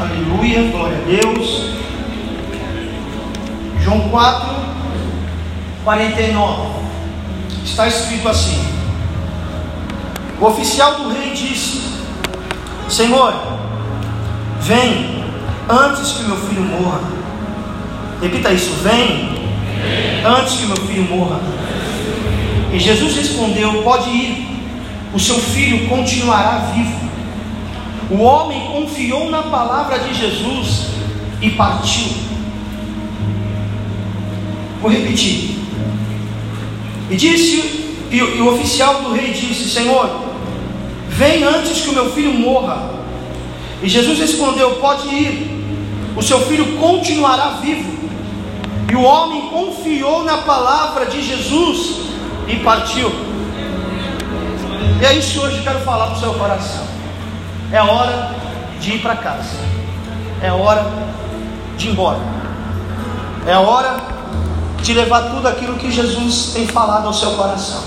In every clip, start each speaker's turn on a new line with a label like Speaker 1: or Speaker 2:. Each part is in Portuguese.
Speaker 1: Aleluia, glória a Deus. João 4, 49. Está escrito assim: O oficial do rei disse: Senhor, vem antes que meu filho morra. Repita isso: Vem antes que meu filho morra. E Jesus respondeu: Pode ir, o seu filho continuará vivo. O homem confiou na palavra de Jesus e partiu. Vou repetir. E disse, e, o oficial do rei disse: Senhor, vem antes que o meu filho morra. E Jesus respondeu: Pode ir, o seu filho continuará vivo. E o homem confiou na palavra de Jesus e partiu. E é isso que hoje eu quero falar para o seu coração. É hora de ir para casa. É hora de ir embora. É hora de levar tudo aquilo que Jesus tem falado ao seu coração.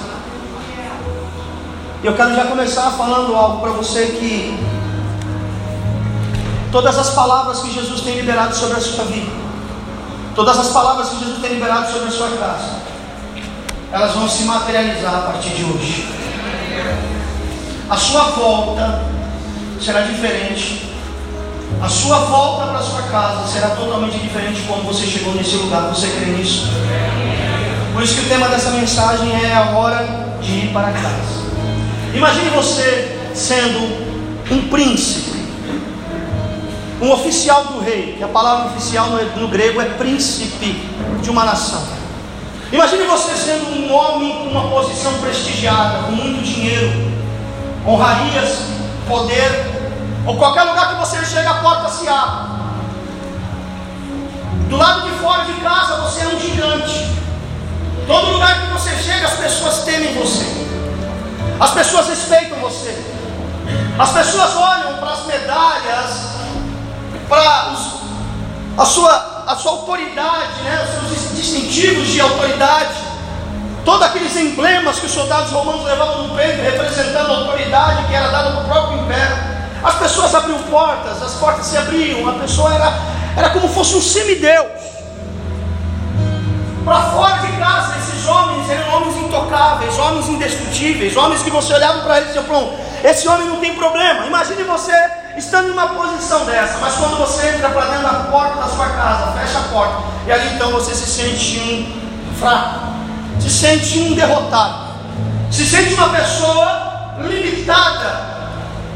Speaker 1: Eu quero já começar falando algo para você que todas as palavras que Jesus tem liberado sobre a sua vida, todas as palavras que Jesus tem liberado sobre a sua casa, elas vão se materializar a partir de hoje. A sua volta será diferente. A sua volta para sua casa será totalmente diferente de como você chegou nesse lugar. Você crê nisso? Por isso que o tema dessa mensagem é a hora de ir para casa. Imagine você sendo um príncipe, um oficial do rei, que a palavra oficial no, no grego é príncipe de uma nação. Imagine você sendo um homem com uma posição prestigiada, com muito dinheiro, honrarias, poder, ou qualquer lugar que você chega, a porta se abre. Do lado de fora de casa você é um gigante. Todo lugar que você chega, as pessoas temem você. As pessoas respeitam você. As pessoas olham para as medalhas, para os, a sua a sua autoridade, né, os seus distintivos de autoridade, todos aqueles emblemas que os soldados romanos levavam no peito, representando a autoridade que era dada no próprio império. As pessoas abriam portas, as portas se abriam, a pessoa era, era como fosse um semideus. Para fora de casa, esses homens eram homens intocáveis, homens indestrutíveis, homens que você olhava para eles e dizia, esse homem não tem problema. Imagine você estando em uma posição dessa, mas quando você entra para dentro da porta da sua casa, fecha a porta, e ali então você se sente um fraco, se sente um derrotado, se sente uma pessoa limitada,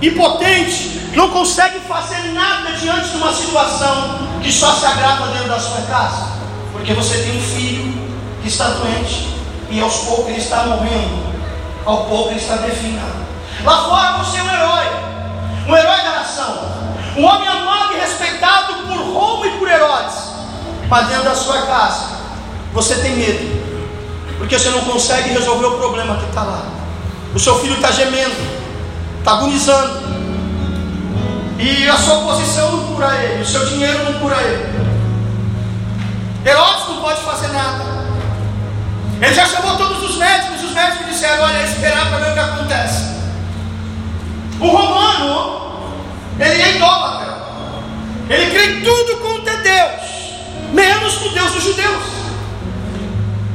Speaker 1: impotente, não consegue fazer nada diante de uma situação que só se agrava dentro da sua casa, porque você tem um filho que está doente e aos poucos ele está morrendo, ao pouco ele está definhando. Lá fora você é um herói um herói da nação, um homem amado e respeitado por Roma e por Herodes, mas dentro da sua casa você tem medo, porque você não consegue resolver o problema que está lá. O seu filho está gemendo, está agonizando, e a sua posição não cura ele, o seu dinheiro não cura ele. Herodes não pode fazer nada. Ele já chamou todos os médicos, os médicos disseram: Olha, esperar para ver o que acontece. O romano, ele é idólatra. Ele crê em tudo quanto é Deus, menos no Deus dos judeus.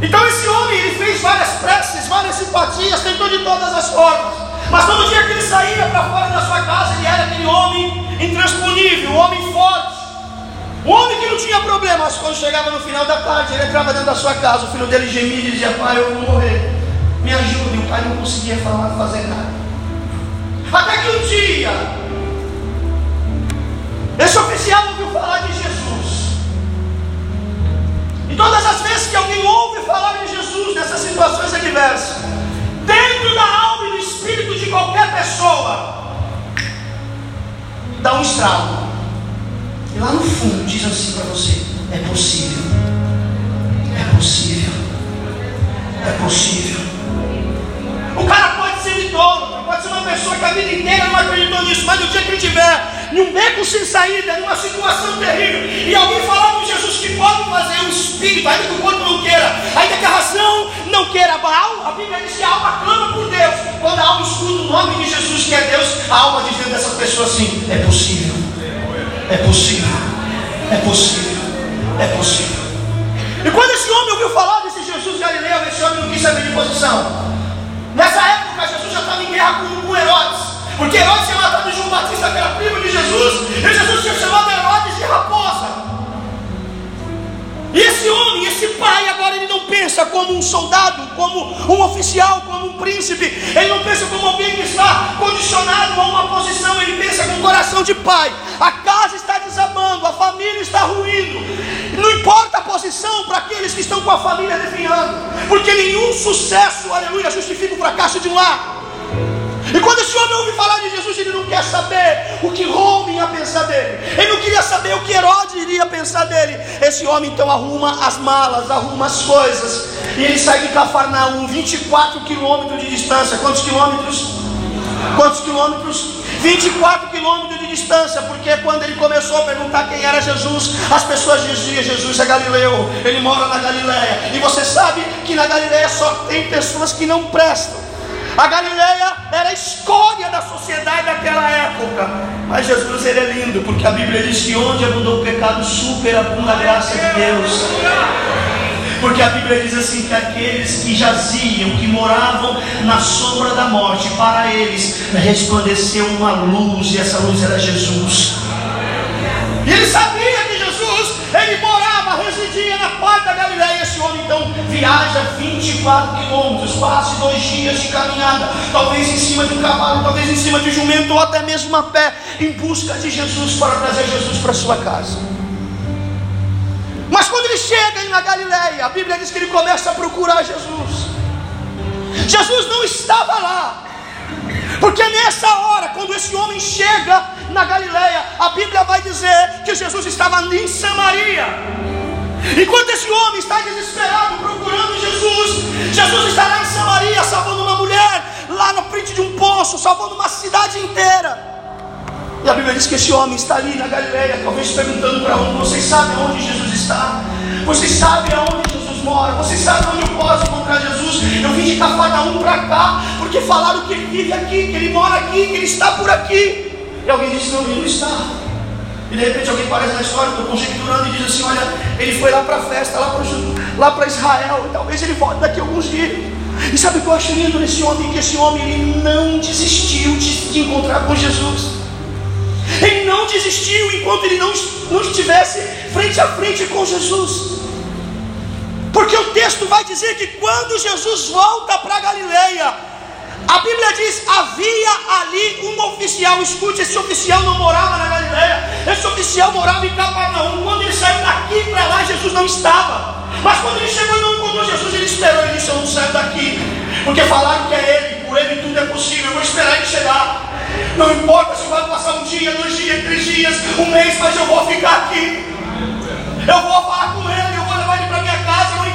Speaker 1: Então esse homem, ele fez várias preces, várias simpatias, tentou de todas as formas. Mas todo dia que ele saía para fora da sua casa, ele era aquele homem intransponível, um homem forte. Um homem que não tinha problema, mas quando chegava no final da tarde, ele entrava dentro da sua casa, o filho dele gemia e dizia, pai, eu vou morrer. Me ajude. O pai não conseguia falar, fazer nada. Até que um dia, esse oficial ouviu falar de Jesus. E todas as vezes que alguém ouve falar de Jesus nessas situações adversas, dentro da alma e do espírito de qualquer pessoa, dá um estralo. E lá no fundo diz assim para você: é possível, é possível, é possível. O cara pode ser idólatra Pode ser uma pessoa que a vida inteira não acreditou nisso, mas no dia que ele estiver num beco sem saída, numa situação terrível, e alguém falar com Jesus que pode fazer o espírito, ainda que o corpo não queira, ainda que a razão não queira, a, a Bíblia diz que a alma clama por Deus. Quando a alma escuta o nome de Jesus, que é Deus, a alma diz dentro dessa pessoa assim: é possível, É possível, é possível, é possível. E quando esse homem ouviu falar desse Jesus Galileu, esse homem não quis saber de posição. Nessa época, Jesus já estava em guerra com, com Herodes. Porque Herodes tinha matado João Batista, que era primo de Jesus, e Jesus tinha chamado Herodes de raposa. E esse homem, esse pai, agora ele não pensa como um soldado, como um oficial, como um príncipe. Ele não pensa como alguém que está condicionado a uma posição. Ele pensa com o coração de pai. A casa está desabando, a família está ruindo. Não importa a posição para aqueles que estão com a família definhando, porque nenhum sucesso, aleluia, justifica o fracasso de um lar. E quando esse homem ouve falar de Jesus, ele não quer saber o que Rome ia pensar dele. Ele não queria saber o que Herodes iria pensar dele. Esse homem então arruma as malas, arruma as coisas. E ele sai de Cafarnaum, 24 quilômetros de distância. Quantos quilômetros? Quantos quilômetros? 24 quilômetros de distância, porque quando ele começou a perguntar quem era Jesus, as pessoas diziam: Jesus é Galileu, ele mora na Galileia. E você sabe que na Galileia só tem pessoas que não prestam. A Galileia era a escória da sociedade daquela época. Mas Jesus ele é lindo, porque a Bíblia diz que onde abundou o pecado, superabunda a graça de Deus. Porque a Bíblia diz assim que aqueles que jaziam, que moravam na sombra da morte, para eles resplandeceu uma luz, e essa luz era Jesus. E ele sabia que Jesus, ele morava, residia na parte da Galileia. Esse homem então viaja 24 quilômetros, quase dois dias de caminhada, talvez em cima de um cavalo, talvez em cima de um jumento, ou até mesmo a pé, em busca de Jesus para trazer Jesus para sua casa. Mas quando ele chega na Galileia, a Bíblia diz que ele começa a procurar Jesus. Jesus não estava lá. Porque nessa hora, quando esse homem chega na Galileia, a Bíblia vai dizer que Jesus estava em Samaria. Enquanto esse homem está desesperado procurando Jesus, Jesus está lá em Samaria salvando uma mulher, lá na frente de um poço, salvando uma cidade inteira. E a Bíblia diz que esse homem está ali na Galileia, talvez perguntando para onde, vocês sabem onde Jesus está? Vocês sabem aonde Jesus mora? Vocês sabem onde eu posso encontrar Jesus? Eu vim de Cafarnaum para cá, porque falaram que ele vive aqui, que ele mora aqui, que ele está por aqui. E alguém disse, não, ele não está. E de repente alguém aparece na história, estou conjecturando e diz assim: olha, ele foi lá para a festa, lá para Israel, e talvez ele volte daqui a alguns dias. E sabe o que eu acho lindo nesse homem? Que esse homem ele não desistiu de, de encontrar com Jesus. Ele não desistiu enquanto ele não, não estivesse frente a frente com Jesus. Porque o texto vai dizer que quando Jesus volta para Galileia, a Bíblia diz: havia ali um oficial. Escute, esse oficial não morava na Galileia, esse oficial morava em Capernaum. Quando ele saiu daqui para lá, Jesus não estava. Mas quando ele chegou e não encontrou Jesus, ele esperou. Ele disse: Eu não saio daqui, porque falaram que é ele, por ele tudo é possível. Eu vou esperar ele chegar. Não importa se vai passar um dia, dois dias, três dias, um mês, mas eu vou ficar aqui. Eu vou falar com ele,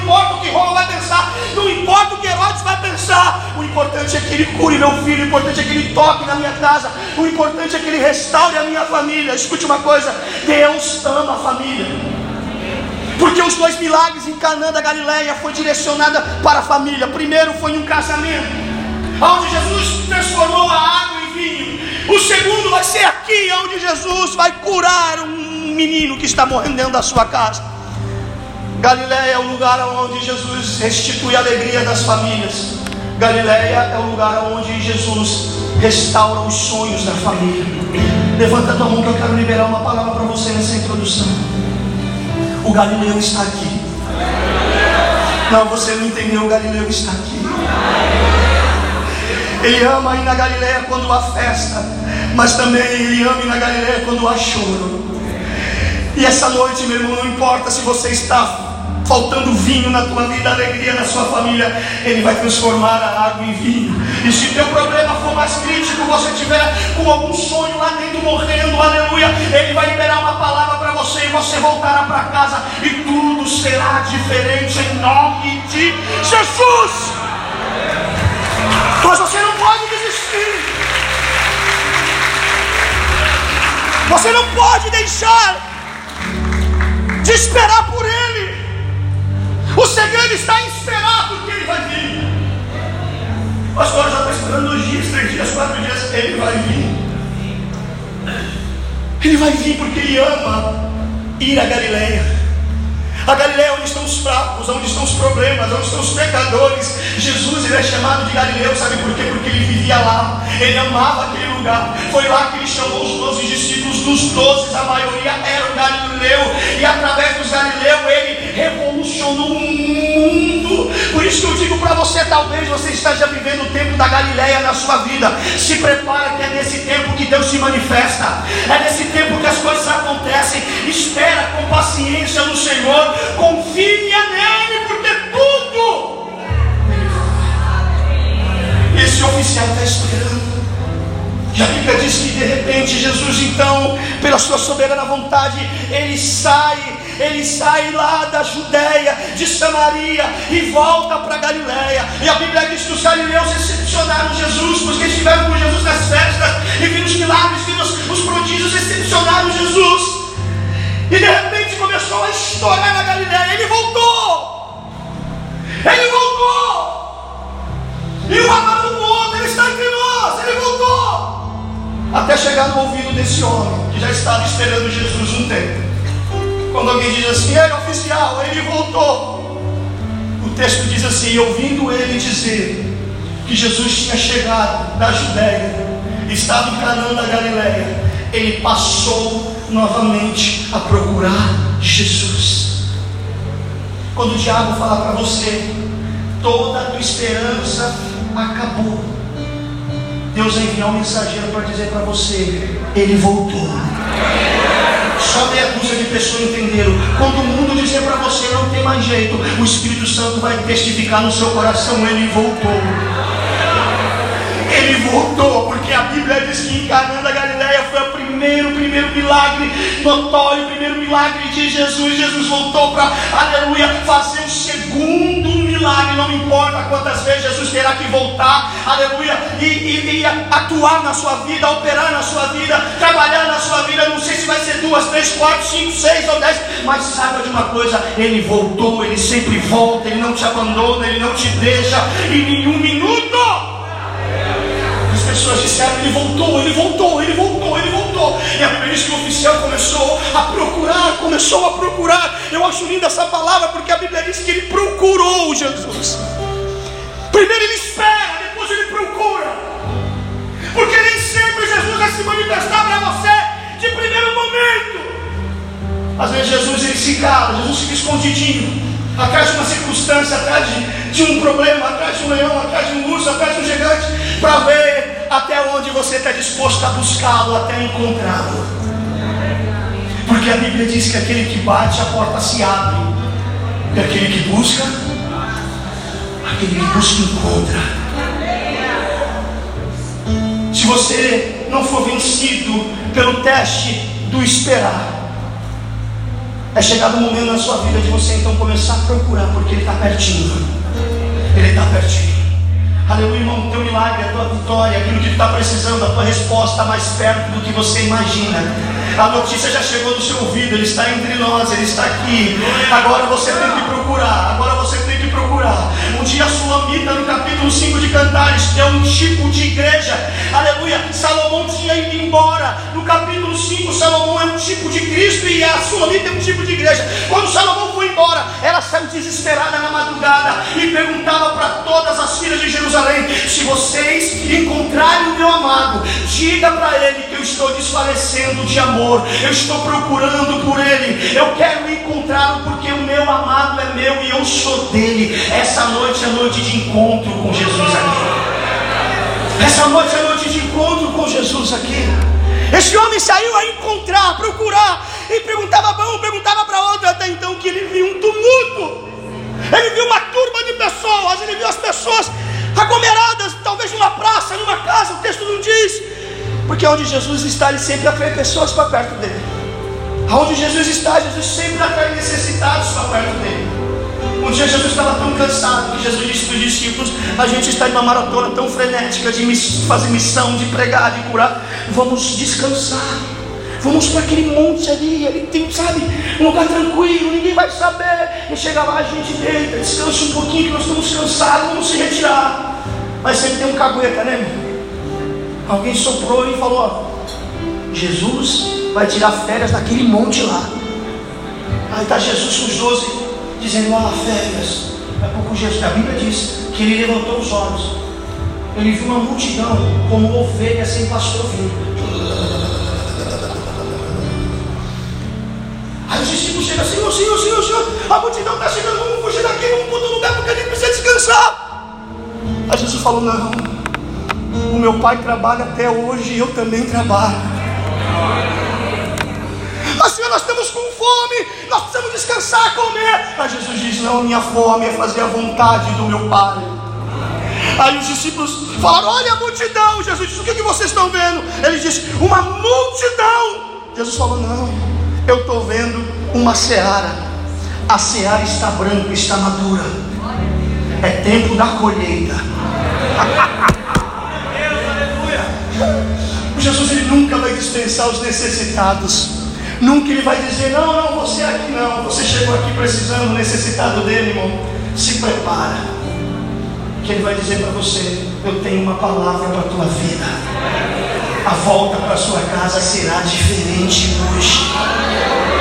Speaker 1: importa o que Roma vai pensar, não importa o que Herodes vai pensar. O importante é que ele cure meu filho, o importante é que ele toque na minha casa, o importante é que ele restaure a minha família. Escute uma coisa: Deus ama a família. Porque os dois milagres em Canaã da Galileia foi direcionada para a família. Primeiro foi um casamento, onde Jesus transformou a água em vinho. O segundo vai ser aqui, onde Jesus vai curar um menino que está morrendo dentro da sua casa. Galiléia é o lugar onde Jesus restitui a alegria das famílias. Galiléia é o lugar onde Jesus restaura os sonhos da família. Levanta a tua mão que eu quero liberar uma palavra para você nessa introdução. O Galileu está aqui. Não, você não entendeu, o Galileu está aqui. Ele ama ir na Galileia quando há festa, mas também ele ama ir na Galileia quando há choro. E essa noite, meu irmão, não importa se você está faltando vinho na tua vida, alegria na sua família, Ele vai transformar a água em vinho. E se teu problema for mais crítico, você tiver com algum sonho lá dentro morrendo, aleluia, Ele vai liberar uma palavra para você e você voltará para casa e tudo será diferente em nome de Jesus. Mas você não pode desistir. Você não pode deixar de esperar por Ele. O segredo está em esperar porque Ele vai vir. Pastor já está esperando dois dias, três dias, quatro dias, Ele vai vir. Ele vai vir porque Ele ama ir a Galileia. A Galileia onde estão os fracos, onde estão os problemas, onde estão os pecadores. Jesus ele é chamado de Galileu, sabe por quê? Porque ele vivia lá, ele amava aquele lugar. Foi lá que ele chamou os doze discípulos, dos doze, a maioria era o Galileu, e através dos Galileus ele revolucionou o mundo. Por isso que eu digo para você, talvez você esteja vivendo o tempo da Galileia na sua vida. Se prepara que é nesse tempo que Deus se manifesta. É nesse tempo que as coisas acontecem. Espera com paciência no Senhor confia nele, porque tudo. Esse oficial está esperando. E a Bíblia diz que de repente Jesus, então, pela sua soberana vontade, ele sai, ele sai lá da Judéia, de Samaria e volta para Galiléia. E a Bíblia diz que os galileus recepcionaram Jesus, porque estiveram com Jesus nas festas e viram os milagres, viram os, os prodígios, recepcionaram Jesus. E de repente começou a estourar na Galileia. Ele voltou. Ele voltou. E o amado do outro, ele está entre nós. Ele voltou. Até chegar no ouvido desse homem que já estava esperando Jesus um tempo. Quando alguém diz assim, é oficial, ele voltou. O texto diz assim: ouvindo ele dizer que Jesus tinha chegado da Judéia, estava em Canaã da Galileia, ele passou novamente a procurar Jesus. Quando o diabo falar para você, toda a tua esperança acabou. Deus enviar um mensageiro para dizer para você, ele voltou. Só meia dúzia de pessoas entenderam. Quando o mundo dizer para você não tem mais jeito, o Espírito Santo vai testificar no seu coração, ele voltou. Ele voltou, porque a Bíblia diz que em Canaã da Galileia foi a primeiro, primeiro milagre notório, o primeiro milagre de Jesus. Jesus voltou para, aleluia, fazer o segundo milagre. Não importa quantas vezes Jesus terá que voltar, aleluia, e, e, e atuar na sua vida, operar na sua vida, trabalhar na sua vida. Não sei se vai ser duas, três, quatro, cinco, seis ou dez, mas saiba de uma coisa: Ele voltou, Ele sempre volta, Ele não te abandona, Ele não te deixa em nenhum minuto pessoas disseram: Ele voltou, ele voltou, ele voltou, ele voltou. E a Bíblia diz que o oficial começou a procurar, começou a procurar. Eu acho linda essa palavra porque a Bíblia diz que ele procurou Jesus. Primeiro ele espera, depois ele procura. Porque nem sempre Jesus vai se manifestar para você de primeiro momento. Às vezes Jesus ele se cala, Jesus fica escondidinho atrás de uma circunstância, atrás de, de, um problema, atrás de um leão, atrás de um urso, atrás de um gigante, para ver até onde você está disposto a buscá-lo até encontrá-lo. Porque a Bíblia diz que aquele que bate, a porta se abre. E aquele que busca, aquele que busca encontra. Se você não for vencido pelo teste do esperar, é chegado o momento na sua vida de você então começar a procurar, porque Ele está pertinho. Ele está pertinho. Aleluia, irmão, o teu milagre, a tua vitória, aquilo que tu está precisando, a tua resposta está mais perto do que você imagina. A notícia já chegou no seu ouvido, ele está entre nós, ele está aqui. Agora você tem que procurar, agora Um dia a Sulamita, no capítulo 5 de Cantares, é um tipo de igreja, aleluia. Salomão tinha ido embora. No capítulo 5, Salomão é um tipo de Cristo e a Sulamita é um tipo de igreja. Quando Salomão foi embora, ela saiu desesperada na madrugada e perguntava para todas as filhas de Jerusalém: se vocês encontrarem o meu amado, diga para ele que eu estou desfalecendo de amor, eu estou procurando por ele, eu quero encontrá-lo porque o meu amado é meu e eu sou dele. Essa noite é noite de encontro com Jesus aqui. Essa noite é noite de encontro com Jesus aqui. Esse homem saiu a encontrar, procurar, e perguntava para um, perguntava para outro, até então que ele viu um tumulto. Ele viu uma turma de pessoas, ele viu as pessoas aglomeradas, talvez numa praça, numa casa, o texto não diz. Porque onde Jesus está, ele sempre atrai pessoas para perto dele. Onde Jesus está, Jesus sempre atrai necessitados para perto dele. Um dia Jesus estava tão cansado que Jesus disse para os discípulos: A gente está em uma maratona tão frenética de fazer missão, de pregar, de curar. Vamos descansar. Vamos para aquele monte ali, ele tem, sabe, um lugar tranquilo, ninguém vai saber. E chega lá, a gente deita, descansa um pouquinho, que nós estamos cansados, vamos se retirar. Mas sempre tem um cagueta, né? Alguém soprou e falou: Jesus vai tirar férias naquele monte lá. Aí está Jesus com os doze, dizendo: Ah, férias. A pouco Jesus, a Bíblia diz que ele levantou os olhos. Ele viu uma multidão como ovelha sem pastor vindo. Aí os discípulos chegam, Senhor, Senhor, Senhor, Senhor, a multidão está chegando, vamos fugir daqui, vamos para outro lugar, porque a gente precisa descansar. Aí Jesus falou, não, o meu pai trabalha até hoje e eu também trabalho. Mas Senhor, nós estamos com fome, nós precisamos descansar, comer. Aí Jesus diz, não, minha fome é fazer a vontade do meu pai. Aí os discípulos falaram: Olha a multidão. Jesus disse: O que, que vocês estão vendo? Ele disse: Uma multidão. Jesus falou: Não, eu estou vendo uma seara. A seara está branca, está madura. É tempo da colheita. Jesus ele nunca vai dispensar os necessitados. Nunca ele vai dizer: Não, não, você aqui não. Você chegou aqui precisando, necessitado dele, irmão. Se prepara. Que ele vai dizer para você: Eu tenho uma palavra para a tua vida. A volta para sua casa será diferente hoje.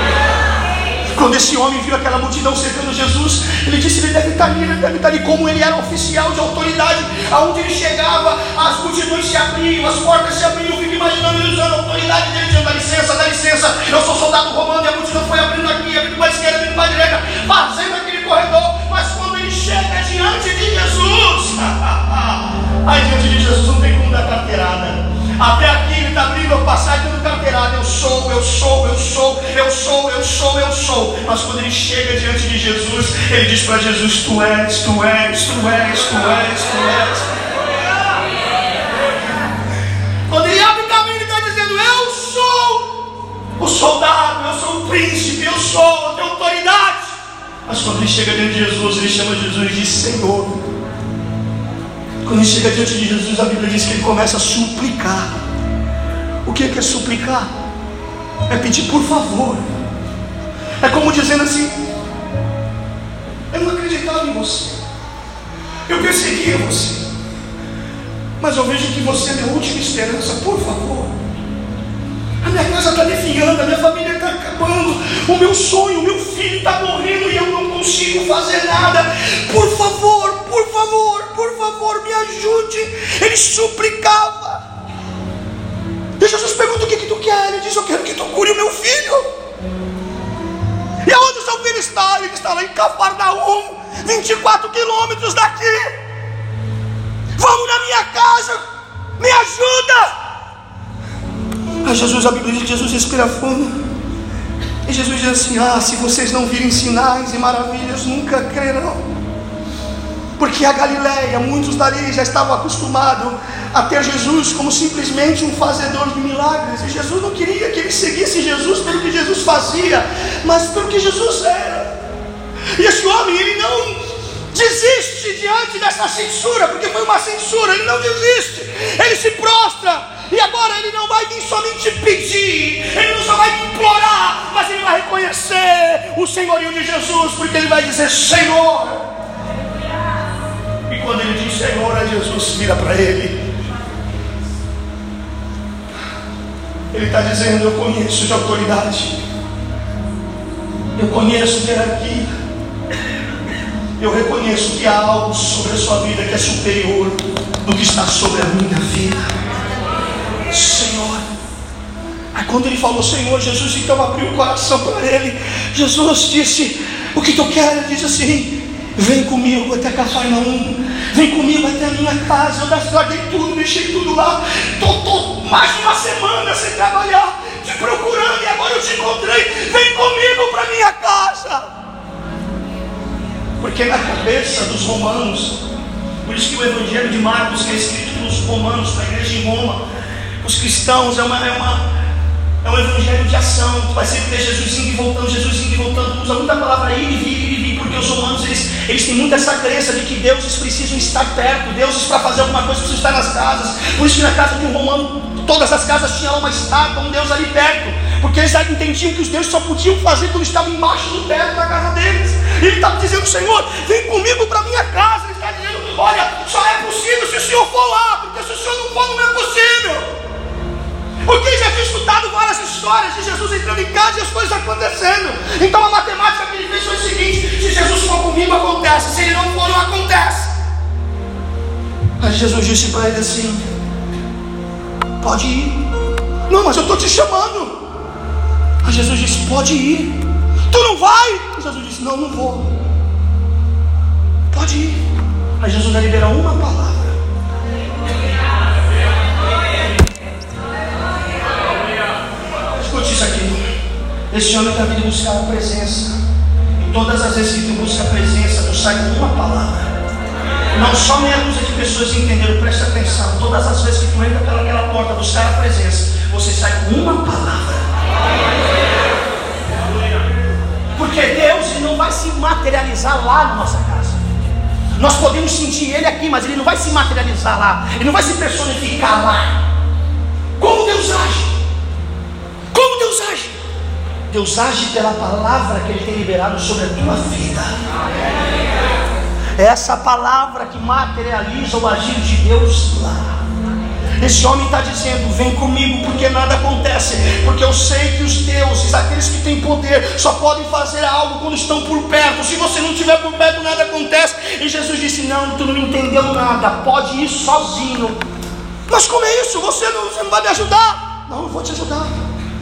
Speaker 1: Quando esse homem viu aquela multidão cercando Jesus, ele disse: Ele deve estar ali, ele deve estar ali. Como ele era oficial de autoridade, aonde ele chegava, as multidões se abriam, as portas se abriam. Eu fico imaginando ele usando a autoridade dele, dizendo: Dá licença, dá licença, eu sou soldado romano. E a multidão foi abrindo aqui, abrindo para a esquerda, abrindo para a direita, fazendo aquele corredor. Mas quando ele chega diante de Jesus, aí diante de Jesus não tem como dar carteirada. Até aqui ele está abrindo a passagem do carteirado. Eu sou, eu sou, eu sou, eu sou, eu sou, eu sou. Mas quando ele chega diante de Jesus, ele diz para Jesus: Tu és, tu és, tu és, tu és, tu és. Quando ele abre o caminho, ele está dizendo: Eu sou o soldado, eu sou o príncipe, eu sou, tenho autoridade. Mas quando ele chega diante de Jesus, ele chama Jesus de Senhor. Quando ele chega diante de Jesus, a Bíblia diz que ele começa a suplicar. O que é suplicar? É pedir por favor. É como dizendo assim: Eu não acreditava em você. Eu perseguia você. Mas eu vejo que você é minha última esperança. Por favor. A minha casa está definhando, a minha família está acabando. O meu sonho, o meu filho está morrendo e eu não consigo fazer nada. Por favor, por favor, por favor, me ajude. Ele suplicava. E Jesus pergunta: O que, que tu quer? Ele diz: Eu quero que tu cure o meu filho. E aonde o seu filho está? Ele está lá em Cafarnaum, 24 quilômetros daqui. Vamos na minha casa, me ajuda. Aí Jesus, a Bíblia diz que Jesus respira fundo. E Jesus diz assim: Ah, se vocês não virem sinais e maravilhas, nunca crerão. Porque a Galileia, muitos dali já estavam acostumados a ter Jesus como simplesmente um fazedor de milagres. E Jesus não queria que eles seguissem Jesus pelo que Jesus fazia, mas pelo que Jesus era. E esse homem, ele não desiste diante dessa censura, porque foi uma censura, ele não desiste, ele se prostra. E agora ele não vai vir somente pedir, ele não só vai implorar, mas ele vai reconhecer o senhorio de Jesus, porque ele vai dizer: Senhor. Quando ele diz Senhor, aí Jesus vira para ele. Ele está dizendo: Eu conheço de autoridade, eu conheço de hierarquia, eu reconheço que há algo sobre a sua vida que é superior do que está sobre a minha vida. Senhor. Aí quando ele falou Senhor, Jesus então abriu o coração para ele. Jesus disse: O que tu queres? Ele disse assim: Vem comigo até Cafarnaum, vem comigo até a minha casa. Eu larguei tudo, deixei tudo lá. Estou mais de uma semana sem trabalhar, te procurando e agora eu te encontrei. Vem comigo para minha casa. Porque na cabeça dos romanos, por isso que o Evangelho de Marcos, que é escrito pelos romanos, para a igreja em Roma, os cristãos é, uma, é, uma, é um evangelho de ação. Tu vai sempre ter Jesus indo e voltando, Jesus indo e voltando. Usa muita palavra ir e vir, ir e vir, porque os romanos eles, eles têm muito essa crença de que deuses precisam estar perto, deuses para fazer alguma coisa precisam estar nas casas. Por isso que na casa de um romano, todas as casas tinham uma estátua, um deus ali perto. Porque eles entendiam que os deuses só podiam fazer quando estavam embaixo do teto da casa deles. E ele estava dizendo, Senhor, vem comigo para minha casa. Ele está dizendo, olha, só é possível se o Senhor for lá, porque se o Senhor não for, não é possível. Porque já tinha escutado várias histórias de Jesus entrando em casa e as coisas acontecendo. Então a matemática que ele fez foi o seguinte: se Jesus for comigo, acontece. Se ele não for, não acontece. Aí Jesus disse para ele assim: Pode ir. Não, mas eu estou te chamando. Aí Jesus disse: Pode ir. Tu não vai? Jesus disse: Não, não vou. Pode ir. Aí Jesus vai liberar uma palavra. Isso aqui. Esse homem está vindo buscar a presença. E todas as vezes que tu busca a presença, tu sai com uma palavra. Não só meia dúzia de pessoas entenderam, presta atenção. Todas as vezes que tu entra pelaquela porta buscar a presença, você sai com uma palavra. Porque Deus não vai se materializar lá na nossa casa. Nós podemos sentir Ele aqui, mas Ele não vai se materializar lá. Ele não vai se personificar lá. Como Deus age? Deus age? Deus age pela palavra que Ele tem liberado sobre a tua vida. É essa palavra que materializa o agir de Deus lá. Esse homem está dizendo: Vem comigo, porque nada acontece. Porque eu sei que os deuses, aqueles que têm poder, só podem fazer algo quando estão por perto. Se você não estiver por perto, nada acontece. E Jesus disse: Não, tu não entendeu nada. Pode ir sozinho. Mas como é isso? Você não, você não vai me ajudar? Não, eu vou te ajudar.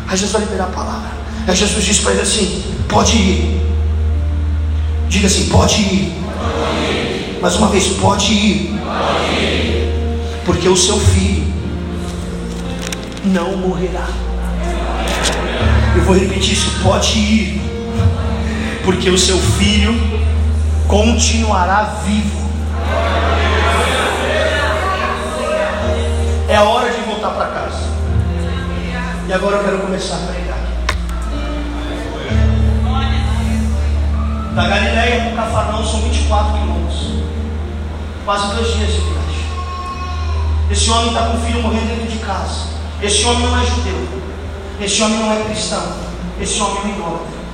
Speaker 1: Aí Jesus vai liberar a palavra. Aí Jesus disse para ele assim: Pode ir. Diga assim: Pode ir. Pode ir. Mais uma vez: Pode ir. Pode ir porque o seu filho não morrerá. Eu vou repetir isso, pode ir, porque o seu filho continuará vivo. É hora de. E agora eu quero começar a pregar. Da Galileia para o Cafarnão são 24 quilômetros. Quase dois dias de viagem. Esse homem está com o filho morrendo dentro de casa. Esse homem não é judeu. Esse homem não é cristão. Esse homem é idólatra.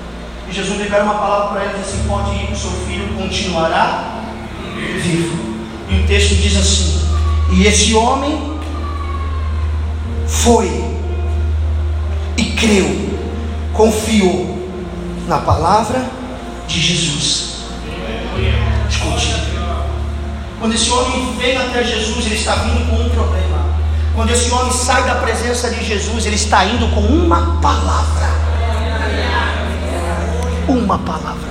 Speaker 1: E Jesus libera uma palavra para ele e diz assim: pode ir, o seu filho continuará vivo. E o texto diz assim: E esse homem foi creu, confiou na palavra de Jesus. Escute. Quando esse homem vem até Jesus, ele está vindo com um problema. Quando esse homem sai da presença de Jesus, ele está indo com uma palavra. Uma palavra.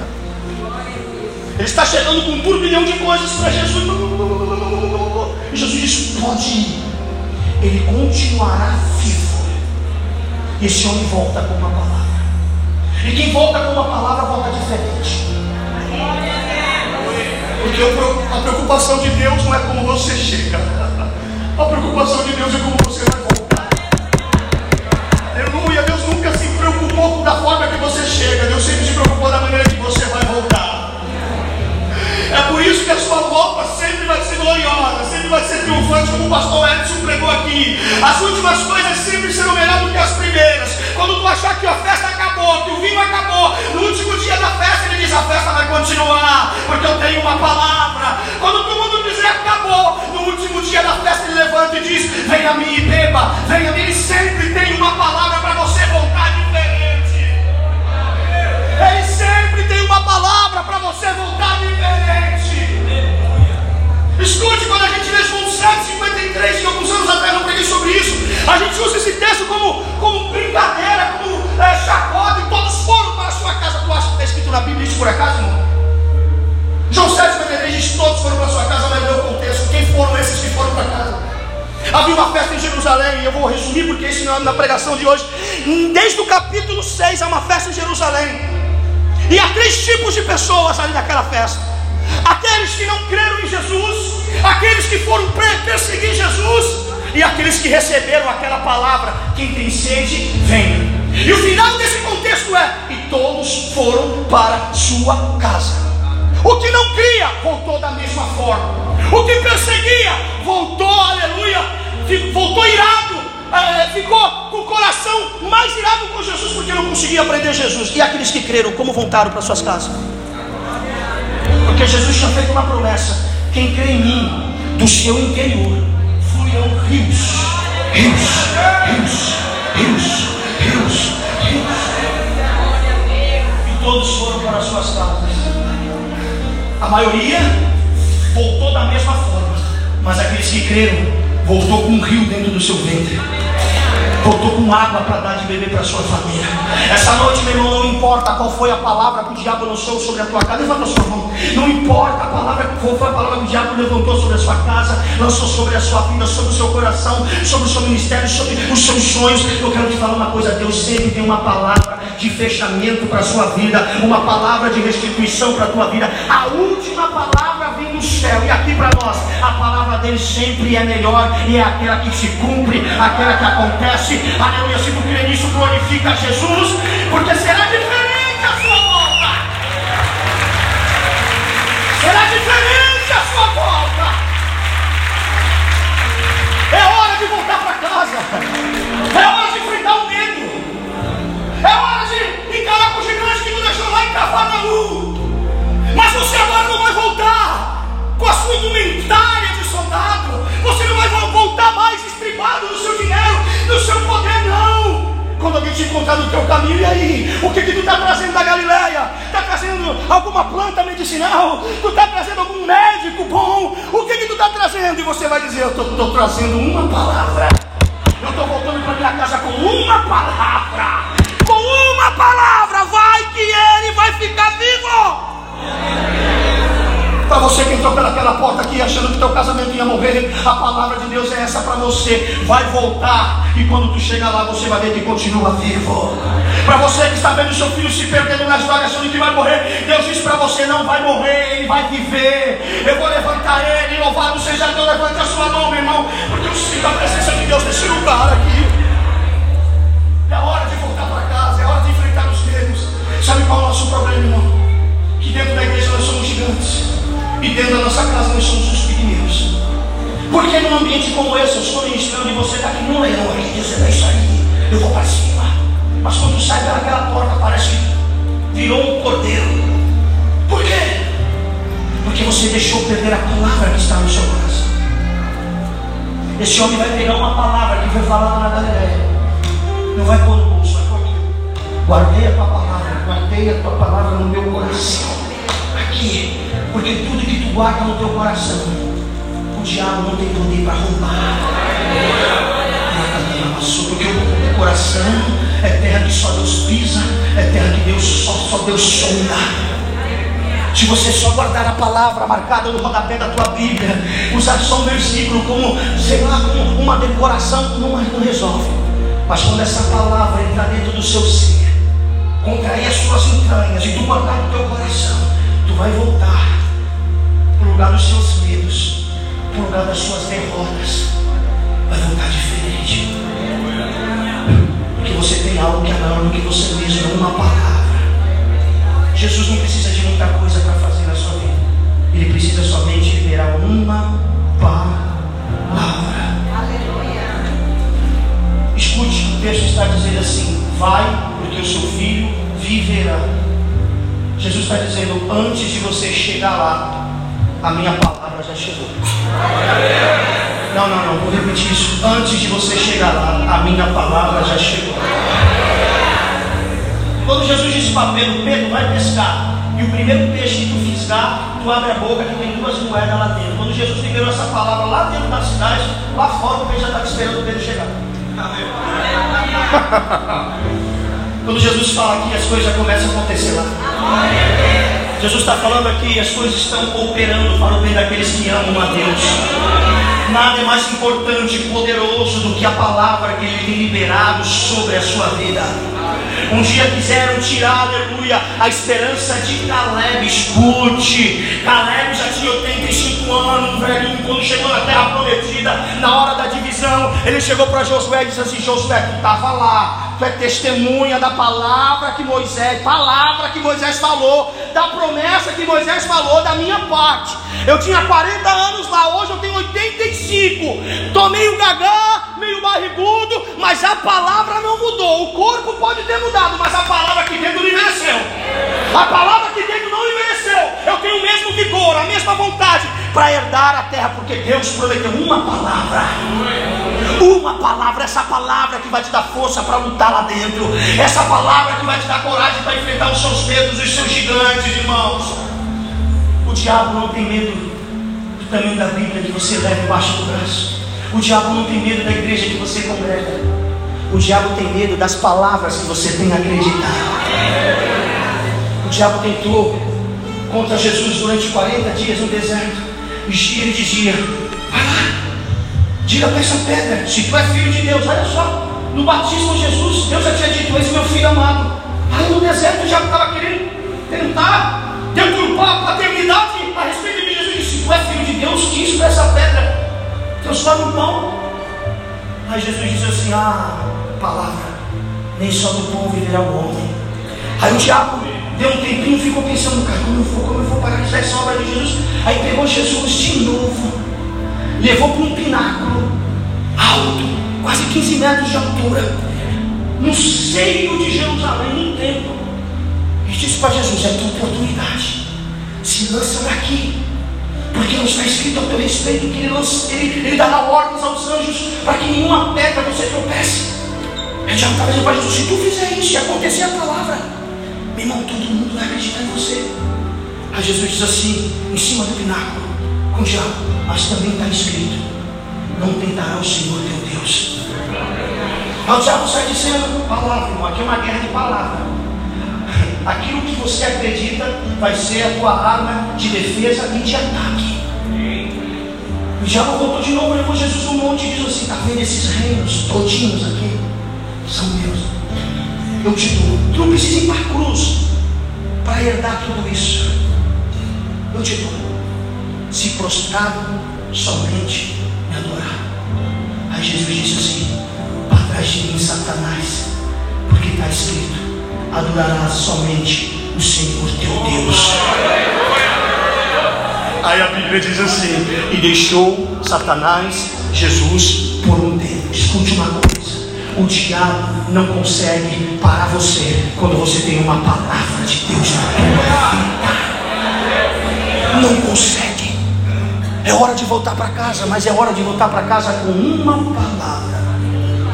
Speaker 1: Ele está chegando com um turbilhão de coisas para Jesus. E Jesus diz: Pode ir. Ele continuará vivo. Esse homem volta com uma palavra. E quem volta com uma palavra volta diferente. Porque a preocupação de Deus não é como você chega. A preocupação de Deus é como você vai voltar. Aleluia. Deus nunca se preocupou da forma que você chega. Deus sempre se preocupou da maneira que você vai. É por isso que a sua volta sempre vai ser gloriosa, sempre vai ser triunfante, como o pastor Edson pregou aqui. As últimas coisas sempre serão melhores do que as primeiras. Quando tu achar que a festa acabou, que o vinho acabou, no último dia da festa ele diz: a festa vai continuar, porque eu tenho uma palavra. Quando todo mundo dizer acabou, no último dia da festa ele levanta e diz: venha a mim e beba, venha a mim. Ele sempre tem uma palavra para você voltar diferente. Ele sempre tem uma palavra para você voltar diferente. Escute, quando a gente lê João 7,53, que alguns anos atrás eu preguei sobre isso, a gente usa esse texto como, como brincadeira, como é, chacota, e todos foram para a sua casa. Tu acha que está escrito na Bíblia isso por acaso, irmão? João 7,53 diz: todos foram para a sua casa, mas não é o contexto. Quem foram esses que foram para casa? Havia uma festa em Jerusalém, e eu vou resumir porque isso não é na pregação de hoje. Desde o capítulo 6 há uma festa em Jerusalém. E há três tipos de pessoas ali naquela festa aqueles que não creram em Jesus, aqueles que foram perseguir Jesus e aqueles que receberam aquela palavra: quem tem sede, venha. E o final desse contexto é: e todos foram para sua casa. O que não cria, voltou da mesma forma. O que perseguia, voltou, aleluia, voltou irado, é, ficou com o coração mais irado com Jesus, porque não conseguia aprender Jesus. E aqueles que creram, como voltaram para suas casas? Porque Jesus tinha feito uma promessa: quem crê em mim, do seu interior fluirão rios, rios, rios rios, rios, rios. E todos foram para suas casas. A maioria voltou da mesma forma, mas aqueles que creram voltou com um rio dentro do seu ventre voltou com água para dar de beber para sua família. Essa noite, meu irmão, não importa qual foi a palavra que o diabo lançou sobre a tua casa. Levanta a sua mão. Não importa a palavra qual foi a palavra que o diabo levantou sobre a sua casa, lançou sobre a sua vida, sobre o seu coração, sobre o seu ministério, sobre os seus sonhos. Eu quero te falar uma coisa: Deus sempre tem uma palavra de fechamento para a sua vida, uma palavra de restituição para a tua vida. A última palavra vem do céu, e aqui para nós, dele sempre é melhor, e é aquela que se cumpre, aquela que acontece aleluia, se tu crê nisso, glorifica Jesus, porque será diferente a sua volta. Será diferente a sua volta. É hora de voltar para casa. É hora de enfrentar o medo. É hora de encarar com o gigante que tu deixou lá em Cafarnaum. Mas você agora não vai voltar com a sua indumentária Você não vai voltar mais estribado no seu dinheiro, no seu poder, não. Quando alguém te encontrar no teu caminho, e aí? O que, que tu está trazendo da Galileia? Está trazendo alguma planta medicinal? Tu está trazendo algum médico bom? O que, que tu está trazendo? E você vai dizer, eu estou trazendo uma palavra. Eu estou voltando para minha casa com uma palavra. Com uma palavra, vai que ele vai ficar vivo. Para você que entrou pelaquela porta aqui achando que teu casamento ia morrer, a palavra de Deus é essa para você. Vai voltar e quando tu chegar lá você vai ver que continua vivo. Para você que está vendo seu filho se perdendo nas drogas, achando que vai morrer, Deus diz para você: não vai morrer, ele vai viver. Eu vou levantar ele, louvado seja Deus, levante a sua mão, meu irmão, porque eu sinto a presença de Deus nesse lugar aqui. É hora de voltar para casa, é hora de enfrentar os medos. Sabe qual é o nosso problema, irmão? Que dentro da igreja nós somos gigantes. E dentro da nossa casa nós somos os pequeninos. Porque num ambiente como esse, eu estou ministrando e você está aqui no leão, aqui dizendo, é isso aí, eu vou para cima. Mas quando sai pelaquela porta, parece que virou um cordeiro. Por quê? Porque você deixou perder a palavra que está no seu coração. Esse homem vai pegar uma palavra que foi falada na Galileia. Não vai pôr no bolso, vai pôr aqui. Guardei a tua palavra, guardei a tua palavra no meu coração. Aqui. Porque tudo que tu guarda no teu coração, o diabo não tem poder para roubar. Porque o coração é terra que só Deus pisa, é terra que Deus só, só Deus sonda. Se você só guardar a palavra marcada no rodapé da tua Bíblia, usar só um versículo como, sei lá, como uma decoração, não, não resolve. Mas quando essa palavra entrar dentro do seu ser, contrair as suas entranhas e tu guardar no teu coração, vai voltar para lugar dos seus medos, para lugar das suas derrotas, vai voltar diferente. Porque você tem algo que é maior do que você mesmo, uma palavra. Jesus não precisa de muita coisa para fazer na sua vida. Ele precisa somente liberar uma palavra. Escute, o texto está dizendo assim: vai, porque o seu filho viverá. Jesus está dizendo, antes de você chegar lá, a minha palavra já chegou. Não, não, não, vou repetir isso. Antes de você chegar lá, a minha palavra já chegou. Quando Jesus disse para Pedro, Pedro, vai pescar. E o primeiro peixe que tu fisgar, tu abre a boca que tem duas moedas lá dentro. Quando Jesus liberou essa palavra lá dentro da cidade, lá fora o peixe já estava esperando o Pedro chegar. Quando Jesus fala aqui, as coisas já começam a acontecer lá. Jesus está falando aqui, as coisas estão operando para o bem daqueles que amam a Deus. Nada é mais importante e poderoso do que a palavra que Ele tem liberado sobre a sua vida. Um dia quiseram tirar, aleluia, a esperança de Caleb. Escute, Caleb já tinha 85 anos, velho, quando chegou na terra prometida, na hora da divisão, ele chegou para Josué e disse assim: Josué, tu estava lá, tu é testemunha da palavra que Moisés, palavra que Moisés falou, da promessa que Moisés falou da minha parte. Eu tinha 40 anos lá, hoje eu tenho 85. Tomei o gagá, meio barrigudo, mas a palavra não mudou. O corpo pode ter mudado, mas a palavra aqui dentro não envelheceu. A palavra aqui dentro não envelheceu. Eu tenho o mesmo vigor, a mesma vontade para herdar a terra, porque Deus prometeu uma palavra. Uma palavra, essa palavra que vai te dar força para lutar lá dentro. Essa palavra que vai te dar coragem para enfrentar os seus medos, os seus gigantes, irmãos. O diabo não tem medo do tamanho da Bíblia que você leva embaixo do braço. O diabo não tem medo da igreja que você congrega. O diabo tem medo das palavras que você tem acreditado. O diabo tentou contra Jesus durante 40 dias no deserto. E ele dizia: Vai lá, diga para essa pedra, se tu é filho de Deus, olha só, no batismo Jesus, Deus já tinha dito: Esse meu filho amado. Aí no deserto já estava querendo tentar deturpar a paternidade a respeito de Jesus. Se tu é filho de Deus, diz para essa pedra, transforma em pão. Aí Jesus disse assim: Ah, palavra, nem só do pão viverá o homem. Aí o diabo deu um tempinho e ficou pensando, cara, como eu vou, como eu vou paralisar essa obra de Jesus? Aí pegou Jesus de novo, levou para um pináculo alto, quase 15 metros de altura, no seio de Jerusalém, no templo. E disse para Jesus: é tua oportunidade, se lança daqui. Porque não está escrito ao teu respeito que ele, lança, ele, ele dará ordens aos anjos para que nenhuma pedra você tropece. Ele já estava dizendo para Jesus: se tu fizer isso e acontecer a palavra, meu irmão, todo mundo vai acreditar em você. Aí Jesus diz assim, em cima do pináculo, com o mas também está escrito: não tentará o Senhor teu Deus. Aí o diabo sai dizendo, palavra, irmão, aqui é uma guerra de palavra. Aquilo que você acredita vai ser a tua arma de defesa e de ataque. O diabo voltou de novo, levou Jesus no monte e diz assim: está vendo esses reinos todinhos aqui? São meus eu te dou. Tu não precisa ir para a cruz para herdar tudo isso. Eu te dou. Se prostrado, somente me adorar. Aí Jesus disse assim: para trás de mim, Satanás, porque está escrito: adorarás somente o Senhor teu Deus. Aí a Bíblia diz assim: e deixou Satanás Jesus por um tempo. Escute uma coisa. O diabo não consegue parar você quando você tem uma palavra de Deus na tua vida. Não consegue. É hora de voltar para casa, mas é hora de voltar para casa com uma palavra.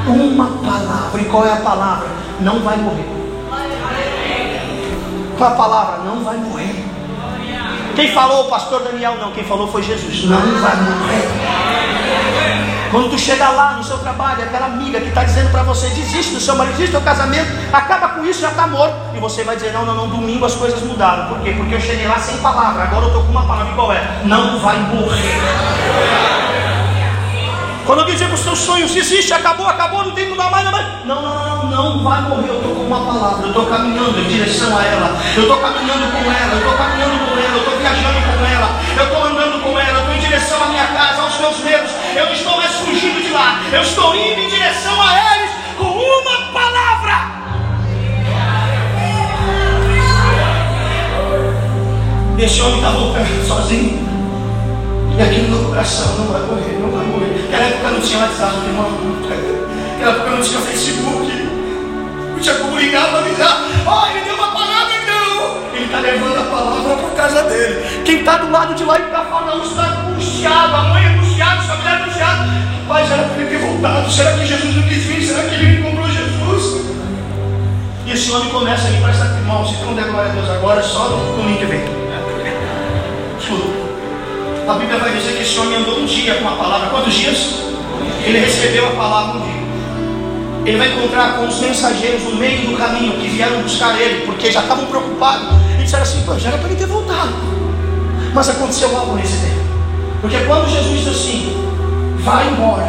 Speaker 1: Uma palavra. E qual é a palavra? Não vai morrer. Qual é a palavra? Não vai morrer. Quem falou, o pastor Daniel? Não, quem falou foi Jesus. Não vai morrer. Quando tu chega lá no seu trabalho, aquela amiga que está dizendo para você, desiste do seu marido, desiste do casamento, acaba com isso, já está morto. E você vai dizer, não, não, não, domingo as coisas mudaram. Por quê? Porque eu cheguei lá sem palavra, agora eu estou com uma palavra. E qual é? Não vai morrer. Quando alguém dizer que os seus sonhos desiste, acabou, acabou, não tem que mudar mais, não vai. Não, não, não, não vai morrer. Eu estou com uma palavra, eu estou caminhando em direção a ela, eu estou caminhando com ela, eu estou caminhando com ela, eu estou viajando com ela, eu estou andando com ela, eu estou em direção à minha casa, aos meus medos, eu estou mais fugindo de lá, eu estou indo em direção a eles com uma palavra. Esse homem está voltando sozinho. E aquilo no coração não vai morrer, não vai morrer. Naquela época não tinha WhatsApp, irmão. Naquela época não tinha Facebook. Não tinha como ligar para avisar. Oh, ele está levando a palavra para casa dele. Quem está do lado de lá e está falando está angustiado. A mãe angustiada, sua mulher angustiada. Rapaz, era para ele ter voltado. Será que Jesus não quis vir? Será que ele encontrou Jesus? E esse homem começa a vir para essa irmão. Se não der glória a Deus agora, só no domingo que vem. A Bíblia vai dizer que esse homem andou um dia com a palavra. Quantos dias? Ele recebeu a palavra um dia. Ele vai encontrar com os mensageiros no meio do caminho que vieram buscar ele, porque já estavam preocupados. Disseram assim: Pô, já era para ele ter voltado. Mas aconteceu algo nesse tempo. Porque quando Jesus disse assim: Vai embora,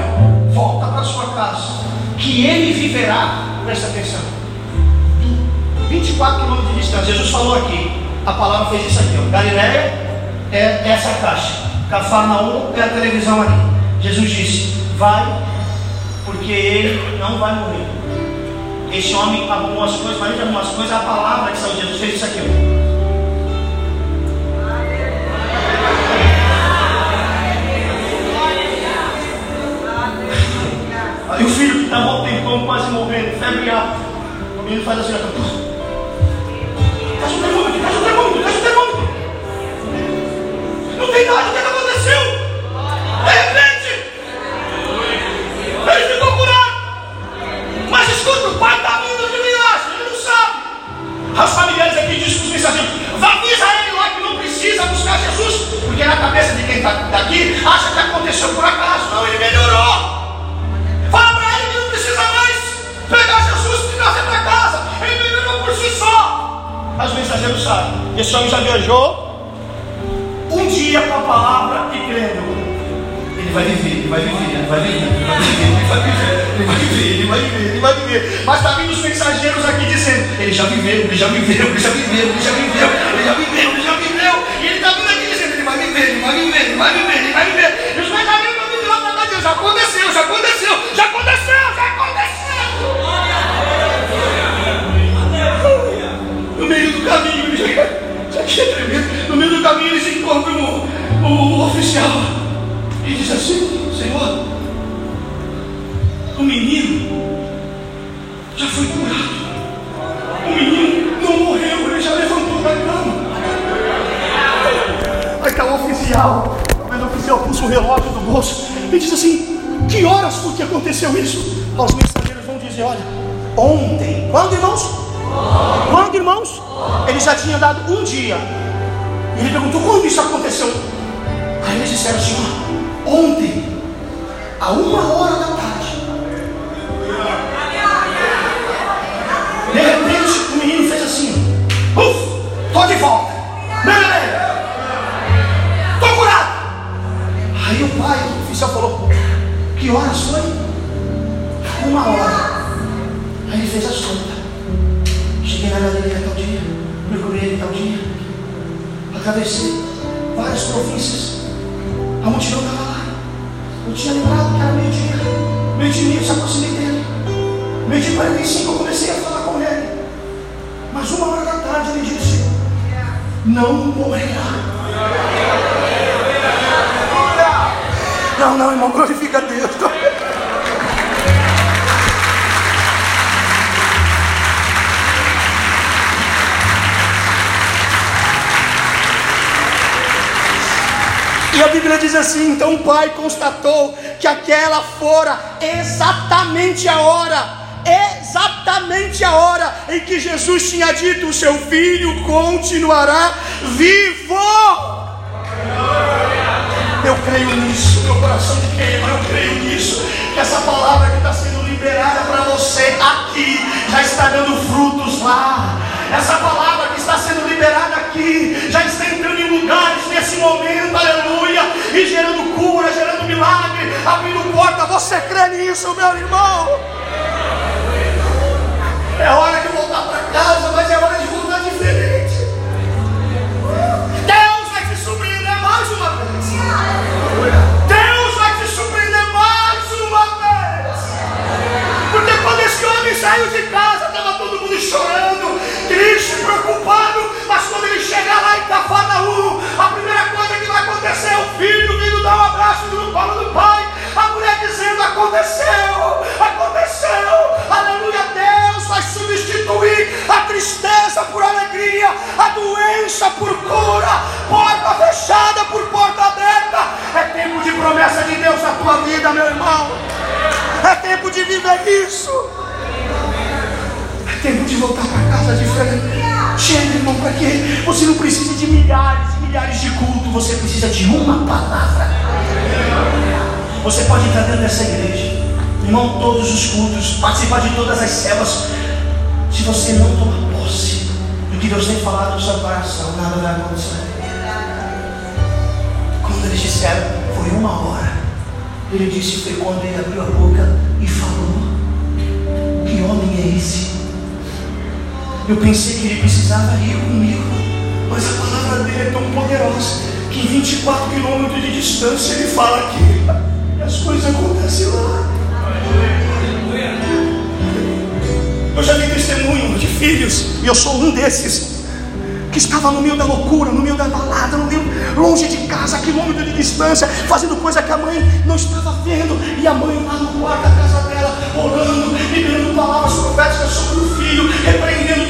Speaker 1: volta para sua casa, que ele viverá, presta atenção. 24 quilômetros de distância, Jesus falou aqui, a palavra fez isso aqui, ó. Galileia é essa caixa. Cafarnaum é a televisão ali. Jesus disse: Vai, porque ele não vai morrer. Esse homem arrumou as coisas, mas ele arrumou as coisas, a palavra de São Jesus fez isso aqui. E o filho que tá estavam tentando, quase morrendo, febre alta. O menino faz assim, tá tá caixa o demônio, caixa o demônio, caixa o demônio. Não tem nada, o é que aconteceu? De repente, ele ficou curado. Mas escuta, o pai está vindo de milagre, ele não sabe. As familiares aqui dizem para os mensageiros, vá avisar ele lá que não precisa buscar Jesus, porque na cabeça de quem está aqui acha que aconteceu por acaso. Não, ele melhorou. Só. As mensageiros sabem. Esse homem já viajou um dia com a palavra e crendo. Ele vai viver, ele vai viver, ele vai viver, ele vai viver, ele vai viver, ele vai viver, ele vai viver, viver. Mas está vindo os mensageiros aqui dizendo: Ele já viveu, ele já viveu, ele já viveu, ele já viveu, ele já viveu, ele já viveu. E ele está vindo aqui dizendo: Ele vai viver, ele vai viver, ele vai viver, ele vai viver. E os mensageiros estão vindo lá para aconteceu, já aconteceu, já aconteceu, oficial. E diz assim: Senhor, o menino já foi curado. O menino não morreu, ele já levantou da cama. Aí está o oficial, mas o oficial puxa o relógio do bolso e diz assim: Que horas foi que aconteceu isso? Os mensageiros vão dizer: Olha, ontem. Quando, irmãos? Quando, irmãos? Ele já tinha dado um dia. Ele perguntou: Quando isso aconteceu? Aí eles disseram assim: Ontem, a uma hora da tarde, de repente o menino fez assim: Uf, estou de volta. Estou curado. Aí o pai, o oficial falou: Que horas foi? Uma hora. Aí ele fez a contas. Cheguei na galeria tal dia, procurei ele tal dia, atravessei várias províncias. A multidão estava lá. Eu tinha lembrado que era meio-dia. Meio-dia e meio, se aproximei dele. Meio-dia e 45 eu comecei a falar com ele. Mas uma hora da tarde ele disse: Não morrerá. Não, não, irmão, glorifica a Deus. E a Bíblia diz assim: então o pai constatou que aquela fora exatamente a hora, exatamente a hora em que Jesus tinha dito: o seu filho continuará vivo. Eu creio nisso, meu coração queima, eu creio nisso. Que essa palavra que está sendo liberada para você aqui já está dando frutos lá. Essa palavra e gerando cura, gerando milagre, abrindo porta. Você crê nisso, meu irmão? É hora de voltar para casa, mas é hora de voltar diferente. Deus vai te surpreender mais uma vez. Deus vai te surpreender mais uma vez. Porque quando esse homem saiu de casa, estava todo mundo chorando, triste, preocupado. Mas quando ele chegar lá em Cafarnaum, a primeira coisa que vai acontecer é o filho dar um abraço no colo do pai. A mulher dizendo: Aconteceu, aconteceu, aleluia. Deus vai substituir a tristeza por alegria, a doença por cura, porta fechada por porta aberta. É tempo de promessa de Deus na tua vida, meu irmão. É tempo de viver isso. É tempo de voltar para casa diferente. Chega, irmão, para quê? Você não precisa de milhares milhares de cultos, você precisa de uma palavra. Você pode entrar dentro dessa igreja, irmão, todos os cultos, participar de todas as células. Se você não tomar posse do que Deus tem falado no seu coração, nada vai acontecer. Quando eles disseram, foi uma hora. Ele disse, foi quando ele abriu a boca e falou: Que homem é esse? Eu pensei que ele precisava rir comigo, mas a palavra dele é tão poderosa que em 24 quilômetros de distância ele fala aqui. E as coisas acontecem lá. Eu já vi testemunho de filhos, e eu sou um desses, que estava no meio da loucura, no meio da balada, no meio, longe de casa, a quilômetro de distância, fazendo coisa que a mãe não estava vendo, e a mãe lá no quarto da casa dela, orando, liberando palavras proféticas sobre o filho, repreendendo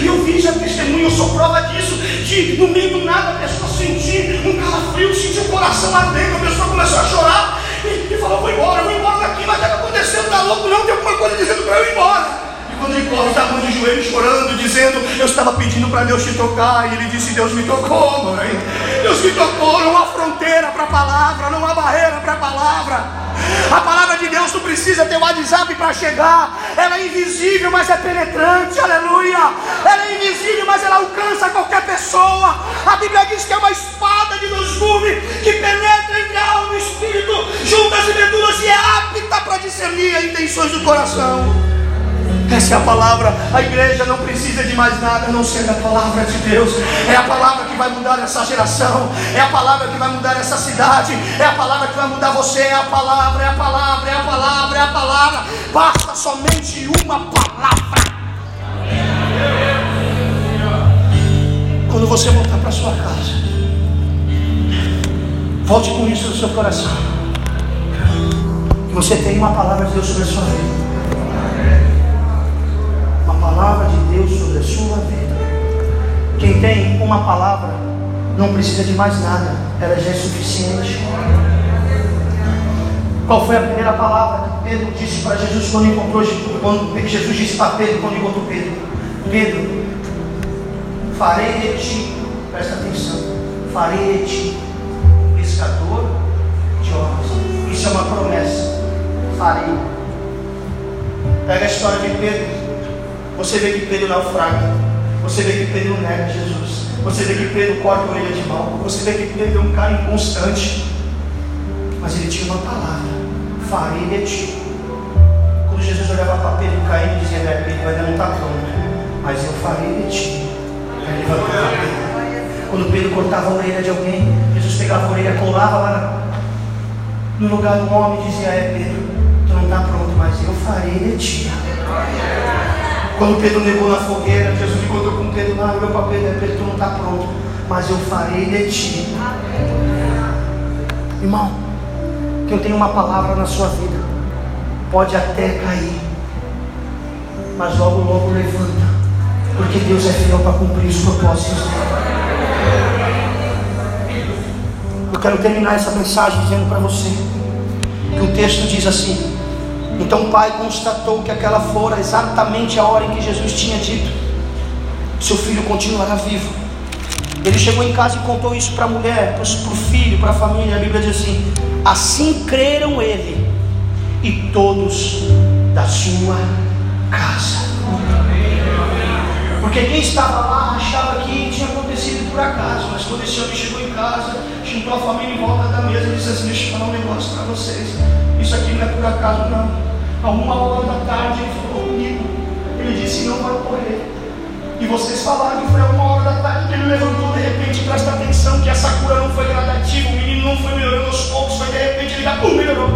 Speaker 1: e eu vi já testemunho, eu sou prova disso, de no meio do nada a pessoa sentir um calafrio, sentir o coração ardendo, a pessoa começou a chorar, e, e falou, vou embora, vou embora daqui, mas o que aconteceu? Está louco? Não, tem alguma coisa dizendo para eu ir embora. Quando ele corre, estava de joelho chorando, dizendo: Eu estava pedindo para Deus te tocar. E ele disse: Deus me tocou, mãe. Deus me tocou. Não há fronteira para a palavra, não há barreira para a palavra. A palavra de Deus não precisa ter WhatsApp para chegar. Ela é invisível, mas é penetrante. Aleluia. Ela é invisível, mas ela alcança qualquer pessoa. A Bíblia diz que é uma espada de dois gumes que penetra entre alma e espírito, juntas e medulas e é apta para discernir as intenções do coração. Essa é a palavra. A igreja não precisa de mais nada a não ser a palavra de Deus. É a palavra que vai mudar essa geração. É a palavra que vai mudar essa cidade. É a palavra que vai mudar você. É a palavra, é a palavra, é a palavra, é a palavra. Basta somente uma palavra. Quando você voltar para sua casa, volte com isso no seu coração. Que você tenha uma palavra de Deus sobre a sua vida Deus sobre a sua vida. Quem tem uma palavra não precisa de mais nada, ela já é suficiente. Qual foi a primeira palavra que Pedro disse para Jesus quando encontrou quando Jesus disse para Pedro quando encontrou Pedro? Pedro, farei de ti, presta atenção, farei de ti um pescador de homens. Isso é uma promessa. Farei. Pega a história de Pedro. Você vê que Pedro naufraga. Você vê que Pedro nega Jesus. Você vê que Pedro corta a orelha de mal. Você vê que Pedro é um cara inconstante. Mas ele tinha uma palavra: farei de ti. Quando Jesus olhava para Pedro e dizia: é, Pedro ainda não está pronto, mas eu farei de ti. Aí ele Pedro. Quando Pedro cortava a orelha de alguém, Jesus pegava a orelha, colava lá no lugar do homem e dizia: É Pedro, tu não está pronto, mas eu farei de ti. Quando Pedro negou na fogueira, Jesus encontrou com Pedro, não, meu papel é Pedro, tu não está pronto, mas eu farei de ti. Irmão, que eu tenho uma palavra na sua vida, pode até cair, mas logo, logo levanta, porque Deus é fiel para cumprir os propósitos Eu quero terminar essa mensagem dizendo para você que o texto diz assim: então o pai constatou que aquela fora exatamente a hora em que Jesus tinha dito: seu filho continuará vivo. Ele chegou em casa e contou isso para a mulher, para o filho, para a família. A Bíblia diz assim: assim creram ele e todos da sua casa. Porque quem estava lá achava que tinha acontecido por acaso, mas quando esse homem chegou em casa, juntou a família em volta da mesa e disse assim: Deixa eu falar um negócio para vocês. Isso aqui não é por acaso, não a uma hora da tarde ele falou comigo. Ele disse: Não vai ocorrer. E vocês falaram que foi a uma hora da tarde que ele levantou de repente. Presta atenção que essa cura não foi gradativa. O menino não foi melhorando aos poucos. Foi de repente ele já pum, melhorou.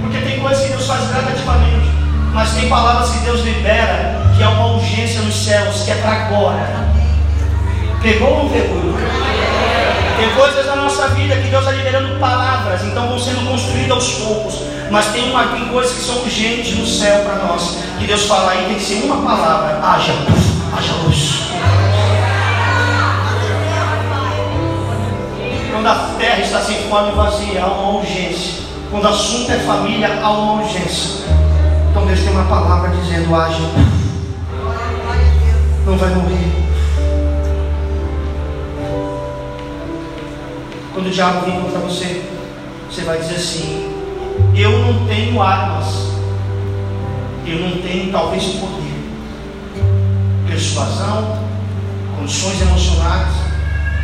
Speaker 1: Porque tem coisas que Deus faz gradativamente. Mas tem palavras que Deus libera que é uma urgência nos céus, que é para agora. Pegou ou não pegou? Tem coisas na nossa vida que Deus está liberando palavras, então vão sendo construídas aos poucos. Mas tem, uma, tem coisas que são urgentes no céu para nós. Que Deus fala aí, tem que ser uma palavra: haja, haja luz. Quando a terra está sem forma e vazia, há uma urgência. Quando o assunto é família, há uma urgência. Então Deus tem uma palavra dizendo: haja. Não vai morrer. Quando o diabo vem contra você, você vai dizer assim: Eu não tenho armas, eu não tenho talvez poder, persuasão, condições emocionais,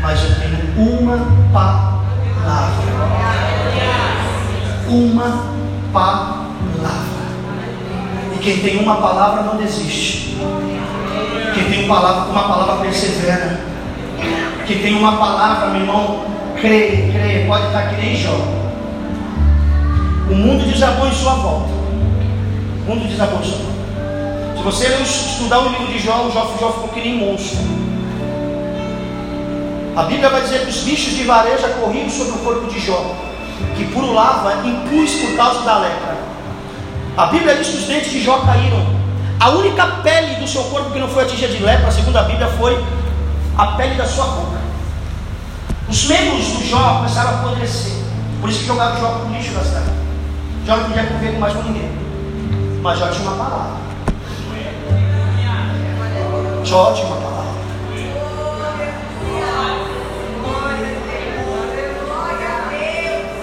Speaker 1: mas eu tenho uma palavra. Uma palavra. E quem tem uma palavra não desiste. Quem tem uma palavra, uma palavra persevera. Quem tem uma palavra, meu irmão, Creia, creia, pode estar que nem Jó. O mundo desabou em sua volta. O mundo desabou em sua volta. Se você estudar o livro de Jó, o Jó, Jó ficou que nem monstro. A Bíblia vai dizer que os bichos de vareja corriam sobre o corpo de Jó, que pululava impus por causa da lepra. A Bíblia diz que os dentes de Jó caíram. A única pele do seu corpo que não foi atingida de lepra, segundo a Bíblia, foi a pele da sua boca. Os membros do Jó começaram a apodrecer. Por isso que jogaram Jó para o lixo da cidade. Jó não podia conviver com mais com ninguém. Mas Jó tinha uma palavra. Jó tinha uma palavra.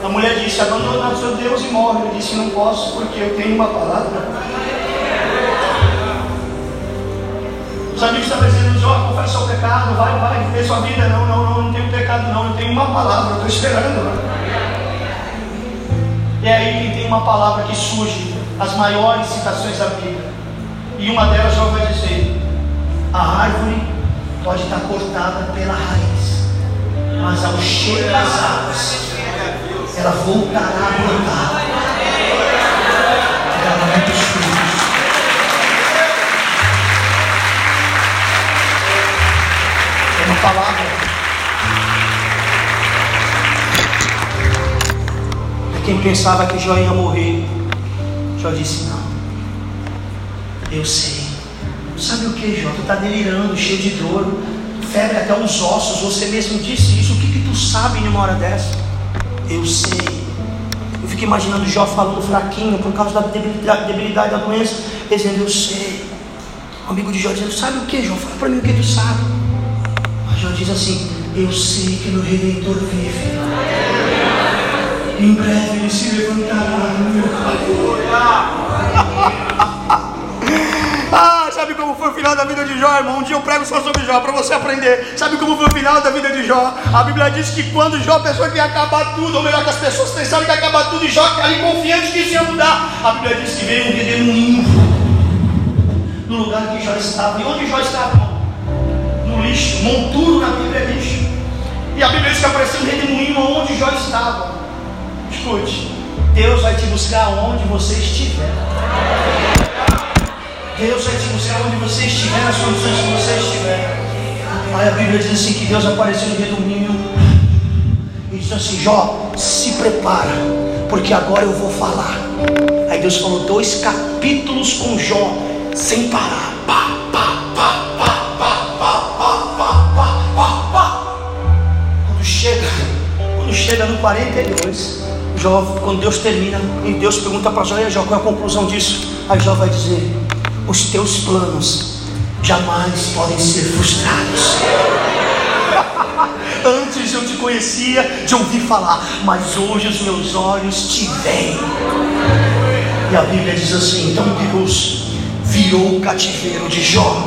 Speaker 1: A mulher disse: abandona seu Deus e morre. Ele disse: não posso, porque eu tenho uma palavra. Os amigos estão dizendo: Jó, confessa o pecado, vai, vai, viver sua vida. Não, pecado, não. Eu tenho uma palavra, eu estou esperando. E é aí que tem uma palavra que surge, as maiores citações da Bíblia. E uma delas Jó vai dizer: a árvore pode estar cortada pela raiz, mas ao cheiro das águas ela voltará a brotar. Quem pensava que Jó ia morrer. Jó disse: Não, eu sei. Sabe o que, Jó? Tu está delirando, cheio de dor, febre até os ossos. Você mesmo disse isso. O que, que tu sabe em uma hora dessa? Eu sei. Eu fico imaginando Jó falando fraquinho por causa da debilidade, debilidade da doença, dizendo: Eu sei. O amigo de Jó dizendo: Sabe o que, Jó? Fala para mim o que tu sabe. Mas Jó diz assim: Eu sei que meu redentor vive. Em breve ele se levantará. Ah, sabe como foi o final da vida de Jó, irmão? Um dia eu prego só sobre Jó para você aprender. Sabe como foi o final da vida de Jó? A Bíblia diz que quando Jó pensou que ia acabar tudo, ou melhor, que as pessoas pensaram que ia acabar tudo, e Jó ali confiante que isso ia mudar. A Bíblia diz que veio um redemoinho no lugar que Jó estava. E onde Jó estava? No lixo. Monturo na Bíblia é lixo. E a Bíblia diz que apareceu um redemoinho onde Jó estava. Escute, Deus vai te buscar onde você estiver. Deus vai te buscar onde você estiver, nas condições que você estiver. Aí a Bíblia diz assim que Deus apareceu no redemoinho e disse assim, Jó, se prepara, porque agora eu vou falar. Aí Deus falou dois capítulos com Jó, sem parar. Pá, pá, pá, pá, pá, pá, pá, pá, pá, pá, pá. Quando chega, quando chega no 42, Jó, quando Deus termina, e Deus pergunta para Jó, e Jó, qual é a conclusão disso? Aí Jó vai dizer, os teus planos jamais podem ser frustrados. Antes eu te conhecia de ouvir falar, mas hoje os meus olhos te veem. E a Bíblia diz assim: então Deus virou o cativeiro de Jó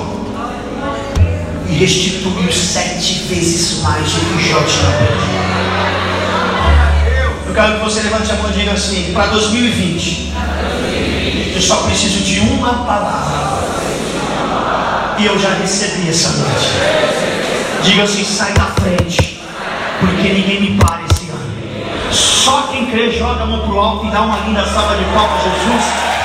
Speaker 1: e restituiu sete vezes mais do que Jó tinha perdido. Quero que você levante a mão e diga assim: para 2020, eu só preciso de uma palavra. E eu já recebi essa noite. Diga assim: sai da frente, porque ninguém me para esse ano. Só quem crê joga a mão pro alto e dá uma linda salva de palmas a Jesus.